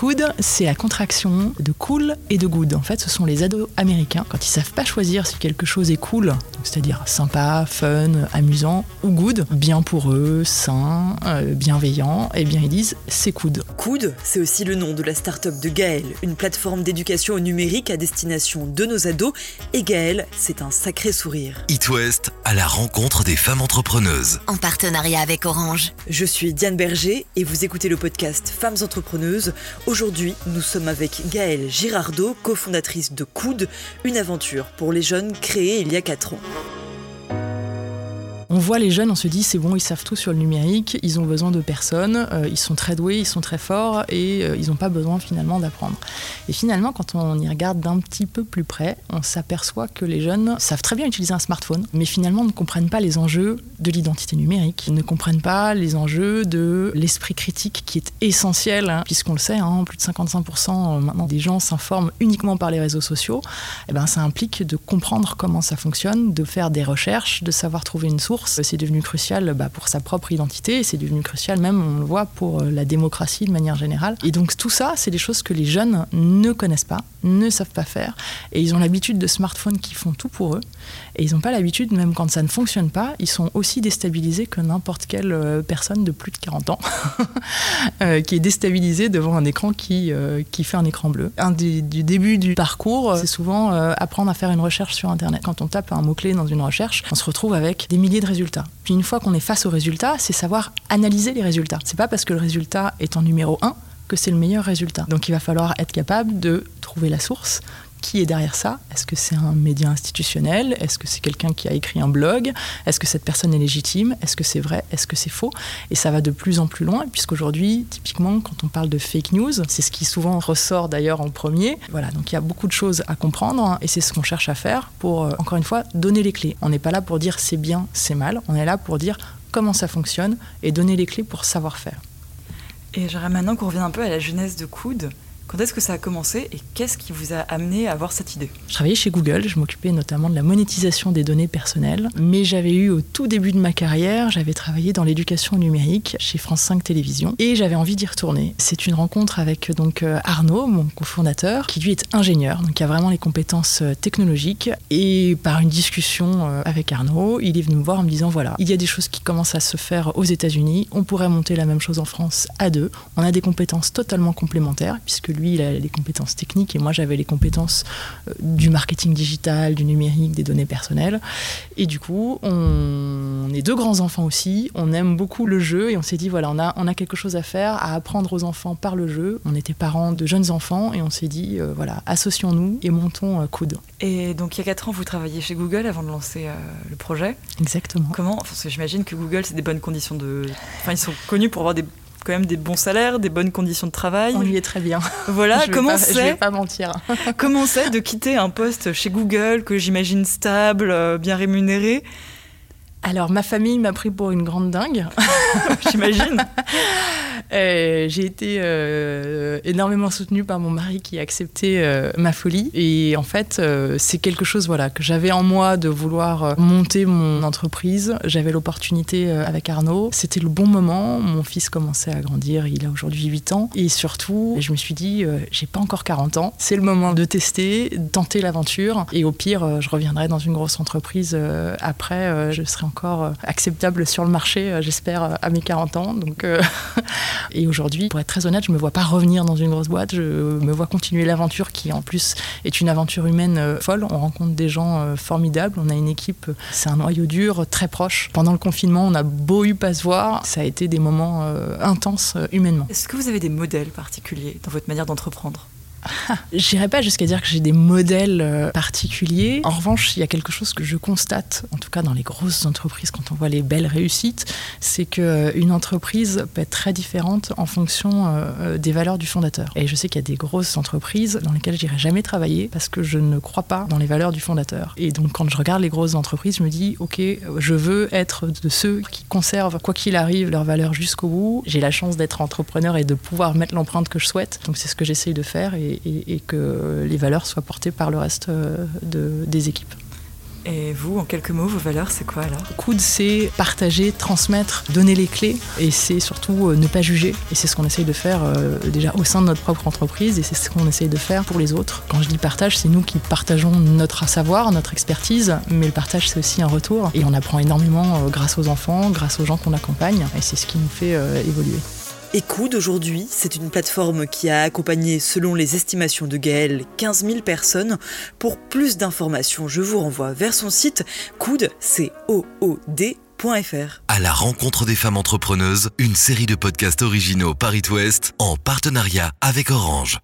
COOD, c'est la contraction de cool et de good. En fait, ce sont les ados américains. Quand ils savent pas choisir si quelque chose est cool, c'est-à-dire sympa, fun, amusant, ou good, bien pour eux, sain, euh, bienveillant, eh bien ils disent c'est COOD. COOD, c'est aussi le nom de la start-up de Gaël, une plateforme d'éducation au numérique à destination de nos ados. Et Gaël, c'est un sacré sourire. It West à la rencontre des femmes entrepreneuses. En partenariat avec Orange. Je suis Diane Berger et vous écoutez le podcast Femmes entrepreneuses. Aujourd'hui, nous sommes avec Gaëlle Girardot, cofondatrice de Coude, une aventure pour les jeunes créée il y a 4 ans. On voit les jeunes, on se dit c'est bon, ils savent tout sur le numérique, ils ont besoin de personne, euh, ils sont très doués, ils sont très forts et euh, ils n'ont pas besoin finalement d'apprendre. Et finalement, quand on y regarde d'un petit peu plus près, on s'aperçoit que les jeunes savent très bien utiliser un smartphone, mais finalement ne comprennent pas les enjeux de l'identité numérique, ils ne comprennent pas les enjeux de l'esprit critique qui est essentiel, hein, puisqu'on le sait, hein, plus de 55% euh, maintenant des gens s'informent uniquement par les réseaux sociaux. Et eh ben, ça implique de comprendre comment ça fonctionne, de faire des recherches, de savoir trouver une source c'est devenu crucial bah, pour sa propre identité, c'est devenu crucial même, on le voit, pour euh, la démocratie de manière générale. Et donc tout ça, c'est des choses que les jeunes ne connaissent pas, ne savent pas faire, et ils ont l'habitude de smartphones qui font tout pour eux, et ils n'ont pas l'habitude, même quand ça ne fonctionne pas, ils sont aussi déstabilisés que n'importe quelle euh, personne de plus de 40 ans, euh, qui est déstabilisée devant un écran qui, qui fait un écran bleu. Un du début du parcours, c'est souvent apprendre à faire une recherche sur Internet. Quand on tape un mot-clé dans une recherche, on se retrouve avec des milliers de Puis une fois qu'on est face aux résultats, c'est savoir analyser les résultats. C'est pas parce que le résultat est en numéro 1 que c'est le meilleur résultat. Donc il va falloir être capable de trouver la source, qui est derrière ça? Est-ce que c'est un média institutionnel? Est-ce que c'est quelqu'un qui a écrit un blog? Est-ce que cette personne est légitime? Est-ce que c'est vrai? Est-ce que c'est faux? Et ça va de plus en plus loin, puisqu'aujourd'hui, typiquement, quand on parle de fake news, c'est ce qui souvent ressort d'ailleurs en premier. Voilà, donc il y a beaucoup de choses à comprendre, hein, et c'est ce qu'on cherche à faire pour, euh, encore une fois, donner les clés. On n'est pas là pour dire c'est bien, c'est mal, on est là pour dire comment ça fonctionne et donner les clés pour savoir faire. Et j'aimerais maintenant qu'on revienne un peu à la jeunesse de Coude. Quand est-ce que ça a commencé et qu'est-ce qui vous a amené à avoir cette idée? Je travaillais chez Google, je m'occupais notamment de la monétisation des données personnelles, mais j'avais eu au tout début de ma carrière, j'avais travaillé dans l'éducation numérique chez France 5 Télévisions et j'avais envie d'y retourner. C'est une rencontre avec donc euh, Arnaud, mon cofondateur, qui lui est ingénieur, donc il a vraiment les compétences euh, technologiques et par une discussion euh, avec Arnaud, il est venu me voir en me disant voilà, il y a des choses qui commencent à se faire aux États-Unis, on pourrait monter la même chose en France à deux. On a des compétences totalement complémentaires puisque lui, il a les compétences techniques et moi, j'avais les compétences euh, du marketing digital, du numérique, des données personnelles. Et du coup, on est deux grands enfants aussi. On aime beaucoup le jeu et on s'est dit, voilà, on a, on a quelque chose à faire, à apprendre aux enfants par le jeu. On était parents de jeunes enfants et on s'est dit, euh, voilà, associons-nous et montons euh, coude. Et donc, il y a quatre ans, vous travailliez chez Google avant de lancer le projet. Exactement. Comment? Parce que j'imagine que Google, c'est des bonnes conditions de. Enfin, ils sont connus pour avoir des quand même des bons salaires, des bonnes conditions de travail. On y est très bien. Voilà, comment c'est Je vais pas mentir. comment c'est de quitter un poste chez Google que j'imagine stable, euh, bien rémunéré? Alors, ma famille m'a pris pour une grande dingue. J'imagine. Euh, j'ai été euh, énormément soutenue par mon mari qui a accepté euh, ma folie. Et en fait, c'est quelque chose voilà, que j'avais en moi de vouloir monter mon entreprise. J'avais l'opportunité avec Arnaud. C'était le bon moment. Mon fils commençait à grandir. Il a aujourd'hui 8 ans. Et surtout, je me suis dit, j'ai pas encore 40 ans. C'est le moment de tester, de tenter l'aventure. Et au pire, je reviendrai dans une grosse entreprise après. je serai encore acceptable sur le marché, j'espère, à mes 40 ans. Donc, Et aujourd'hui, pour être très honnête, je me vois pas revenir dans une grosse boîte. Je me vois continuer l'aventure qui, en plus, est une aventure humaine euh, folle. On rencontre des gens euh, formidables. On a une équipe, euh, c'est un noyau dur, très proche. Pendant le confinement, on a beau eu pas se voir. Ça a été des moments intenses humainement. Est-ce que vous avez des modèles particuliers dans votre manière d'entreprendre? J'irai pas jusqu'à dire que j'ai des modèles euh, particuliers. En revanche, il y a quelque chose que je constate, en tout cas dans les grosses entreprises, quand on voit les belles réussites, c'est qu'une euh, entreprise peut être très différente en fonction euh, des valeurs du fondateur. Et je sais qu'il y a des grosses entreprises dans lesquelles j'irai jamais travailler parce que je ne crois pas dans les valeurs du fondateur. Et donc quand je regarde les grosses entreprises, je me dis, ok, je veux être de ceux qui conservent, quoi qu'il arrive, leurs valeurs jusqu'au bout. J'ai la chance d'être entrepreneur et de pouvoir mettre l'empreinte que je souhaite. Donc c'est ce que j'essaye de faire. Et, que les valeurs soient portées par le reste euh, des équipes. Et vous, en quelques mots, vos valeurs, c'est quoi alors? Coude, c'est partager, transmettre, donner les clés et c'est surtout euh, ne pas juger. Et c'est ce qu'on essaye de faire euh, déjà au sein de notre propre entreprise et c'est ce qu'on essaye de faire pour les autres. Quand je dis partage, c'est nous qui partageons notre savoir, notre expertise, mais le partage, c'est aussi un retour. Et on apprend énormément grâce aux enfants, grâce aux gens qu'on accompagne et c'est ce qui nous fait évoluer. Écoute, aujourd'hui, c'est une plateforme qui a accompagné, selon les estimations de Gaël, 15 000 personnes. Pour plus d'informations, je vous renvoie vers son site coude, c o o À la rencontre des femmes entrepreneuses, une série de podcasts originaux Paris Ouest en partenariat avec Orange.